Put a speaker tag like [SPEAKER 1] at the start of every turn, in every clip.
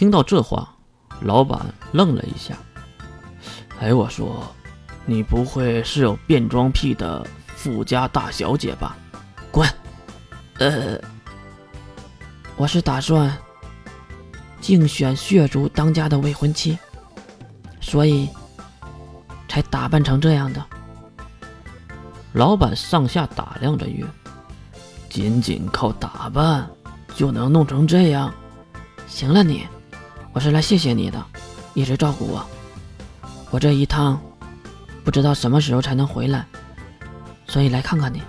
[SPEAKER 1] 听到这话，老板愣了一下。哎，我说，你不会是有变装癖的富家大小姐吧？
[SPEAKER 2] 滚！呃，我是打算竞选血族当家的未婚妻，所以才打扮成这样的。
[SPEAKER 1] 老板上下打量着月，仅仅靠打扮就能弄成这样？
[SPEAKER 2] 行了，你，我是来谢谢你的，一直照顾我。我这一趟不知道什么时候才能回来，所以来看看你。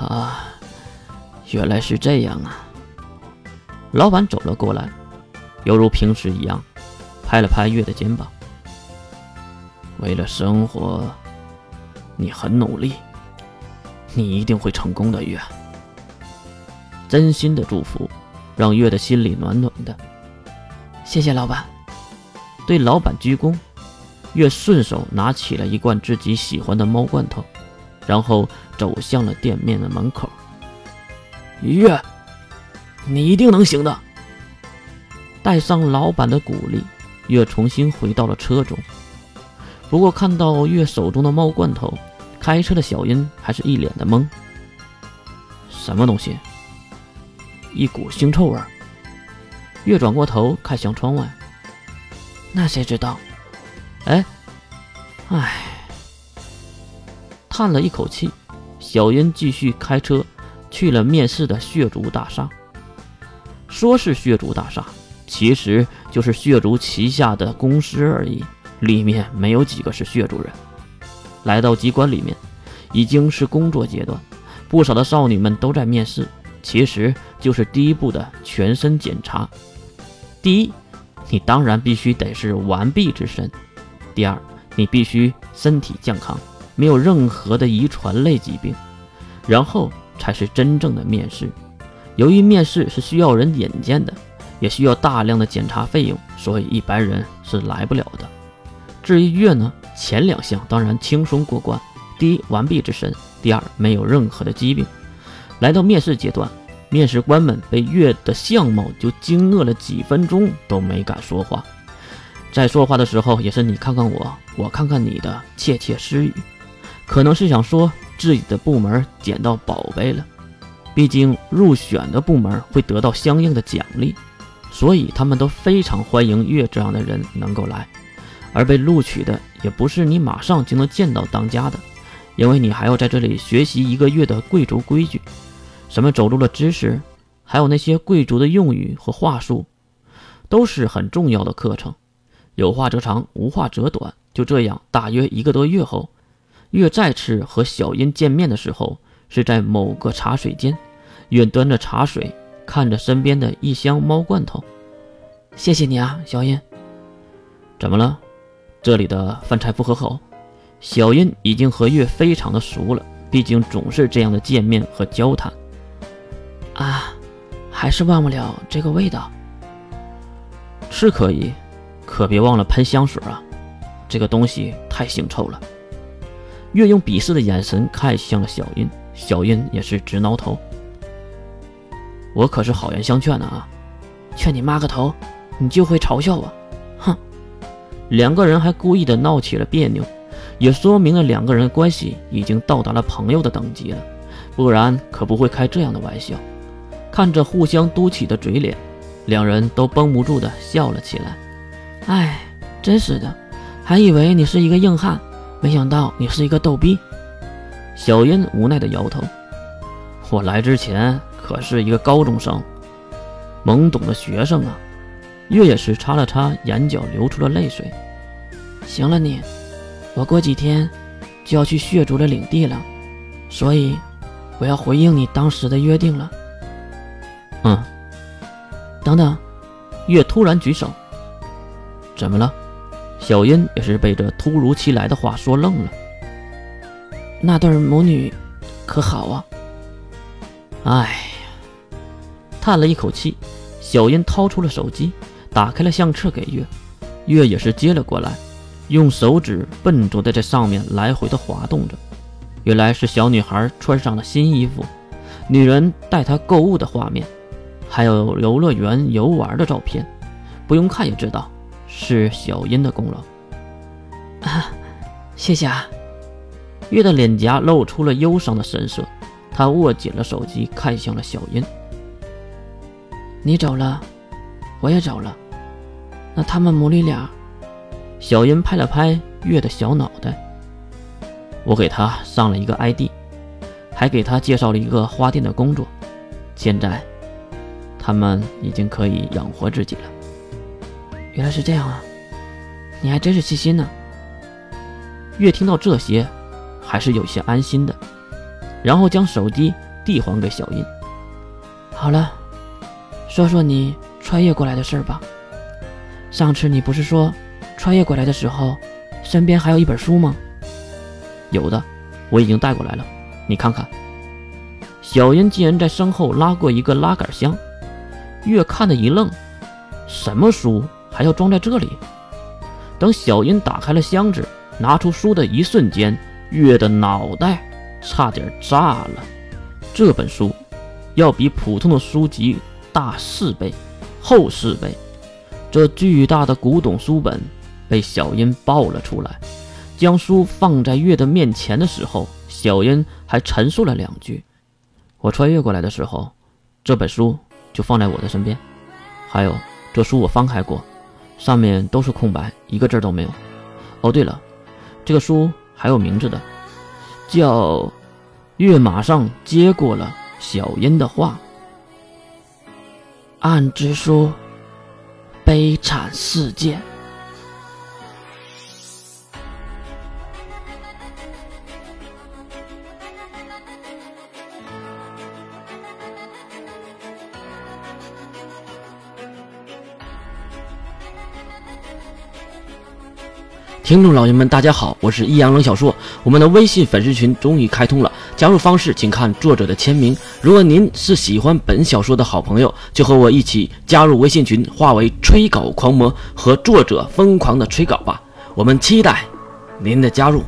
[SPEAKER 1] 啊，原来是这样啊！老板走了过来，犹如平时一样，拍了拍月的肩膀。为了生活，你很努力，你一定会成功的，月。真心的祝福，让月的心里暖暖的。
[SPEAKER 2] 谢谢老板，
[SPEAKER 1] 对老板鞠躬。月顺手拿起了一罐自己喜欢的猫罐头，然后走向了店面的门口。月，你一定能行的！带上老板的鼓励，月重新回到了车中。不过看到月手中的猫罐头，开车的小英还是一脸的懵。什么东西？一股腥臭味。越转过头看向窗外，
[SPEAKER 2] 那谁知道？
[SPEAKER 1] 哎，唉，叹了一口气，小英继续开车去了面试的血族大厦。说是血族大厦，其实就是血族旗下的公司而已，里面没有几个是血族人。来到机关里面，已经是工作阶段，不少的少女们都在面试，其实就是第一步的全身检查。第一，你当然必须得是完璧之身。第二，你必须身体健康，没有任何的遗传类疾病，然后才是真正的面试。由于面试是需要人引荐的，也需要大量的检查费用，所以一般人是来不了的。至于月呢，前两项当然轻松过关：第一，完璧之身；第二，没有任何的疾病。来到面试阶段，面试官们被月的相貌就惊愕了几分钟，都没敢说话。在说话的时候，也是你看看我，我看看你的窃窃私语，可能是想说自己的部门捡到宝贝了。毕竟入选的部门会得到相应的奖励，所以他们都非常欢迎月这样的人能够来。而被录取的也不是你马上就能见到当家的，因为你还要在这里学习一个月的贵族规矩，什么走路的知识，还有那些贵族的用语和话术，都是很重要的课程。有话则长，无话则短。就这样，大约一个多月后，月再次和小英见面的时候，是在某个茶水间。月端着茶水，看着身边的一箱猫罐头。
[SPEAKER 2] 谢谢你啊，小英。
[SPEAKER 1] 怎么了？这里的饭菜不合口？小英已经和月非常的熟了，毕竟总是这样的见面和交谈。
[SPEAKER 2] 啊，还是忘不了这个味道。
[SPEAKER 1] 是可以。可别忘了喷香水啊！这个东西太腥臭了。月用鄙视的眼神看向了小音，小音也是直挠头。我可是好言相劝的啊！
[SPEAKER 2] 劝你妈个头！你就会嘲笑我？哼！
[SPEAKER 1] 两个人还故意的闹起了别扭，也说明了两个人关系已经到达了朋友的等级了，不然可不会开这样的玩笑。看着互相嘟起的嘴脸，两人都绷不住的笑了起来。
[SPEAKER 2] 哎，真是的，还以为你是一个硬汉，没想到你是一个逗逼。
[SPEAKER 1] 小英无奈的摇头。我来之前可是一个高中生，懵懂的学生啊。月野时擦了擦眼角流出了泪水。
[SPEAKER 2] 行了你，我过几天就要去血族的领地了，所以我要回应你当时的约定了。
[SPEAKER 1] 嗯，
[SPEAKER 2] 等等，
[SPEAKER 1] 月突然举手。怎么了？小英也是被这突如其来的话说愣了。
[SPEAKER 2] 那对母女可好啊？
[SPEAKER 1] 哎呀，叹了一口气，小英掏出了手机，打开了相册给月，月也是接了过来，用手指笨拙的在上面来回的滑动着。原来是小女孩穿上了新衣服，女人带她购物的画面，还有游乐园游玩的照片。不用看也知道是小英的功劳。
[SPEAKER 2] 啊，谢谢啊。
[SPEAKER 1] 月的脸颊露出了忧伤的神色，他握紧了手机，看向了小英。
[SPEAKER 2] 你走了，我也走了，那他们母女俩……
[SPEAKER 1] 小英拍了拍月的小脑袋。我给他上了一个 ID，还给他介绍了一个花店的工作。现在，他们已经可以养活自己了。
[SPEAKER 2] 原来是这样啊，你还真是细心呢。
[SPEAKER 1] 月听到这些。还是有些安心的，然后将手机递还给小英。
[SPEAKER 2] 好了，说说你穿越过来的事儿吧。上次你不是说穿越过来的时候，身边还有一本书吗？
[SPEAKER 1] 有的，我已经带过来了。你看看。小英竟然在身后拉过一个拉杆箱，月看的一愣，什么书还要装在这里？等小英打开了箱子，拿出书的一瞬间。月的脑袋差点炸了。这本书要比普通的书籍大四倍，厚四倍。这巨大的古董书本被小英抱了出来，将书放在月的面前的时候，小英还陈述了两句：“我穿越过来的时候，这本书就放在我的身边。还有，这书我翻开过，上面都是空白，一个字都没有。哦，对了，这个书……”还有名字的，叫月。马上接过了小英的话：“
[SPEAKER 2] 暗之书，悲惨世界。”
[SPEAKER 3] 听众老爷们，大家好，我是易阳冷小说。我们的微信粉丝群终于开通了，加入方式请看作者的签名。如果您是喜欢本小说的好朋友，就和我一起加入微信群，化为吹稿狂魔，和作者疯狂的吹稿吧。我们期待您的加入。